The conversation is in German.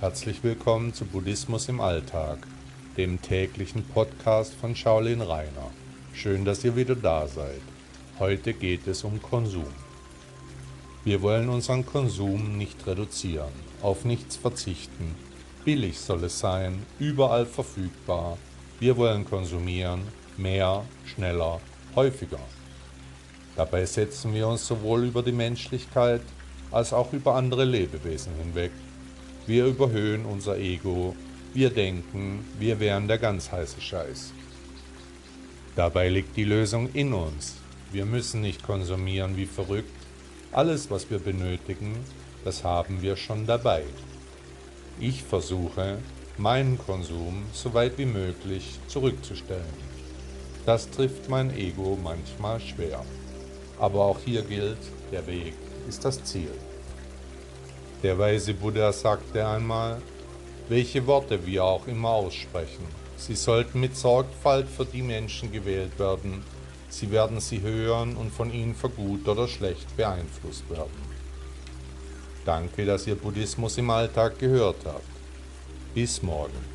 Herzlich willkommen zu Buddhismus im Alltag, dem täglichen Podcast von Shaolin Rainer. Schön, dass ihr wieder da seid. Heute geht es um Konsum. Wir wollen unseren Konsum nicht reduzieren, auf nichts verzichten. Billig soll es sein, überall verfügbar. Wir wollen konsumieren, mehr, schneller, häufiger. Dabei setzen wir uns sowohl über die Menschlichkeit als auch über andere Lebewesen hinweg. Wir überhöhen unser Ego, wir denken, wir wären der ganz heiße Scheiß. Dabei liegt die Lösung in uns. Wir müssen nicht konsumieren wie verrückt. Alles, was wir benötigen, das haben wir schon dabei. Ich versuche, meinen Konsum so weit wie möglich zurückzustellen. Das trifft mein Ego manchmal schwer. Aber auch hier gilt, der Weg ist das Ziel. Der weise Buddha sagte einmal, welche Worte wir auch immer aussprechen, sie sollten mit Sorgfalt für die Menschen gewählt werden, sie werden sie hören und von ihnen für gut oder schlecht beeinflusst werden. Danke, dass ihr Buddhismus im Alltag gehört habt. Bis morgen.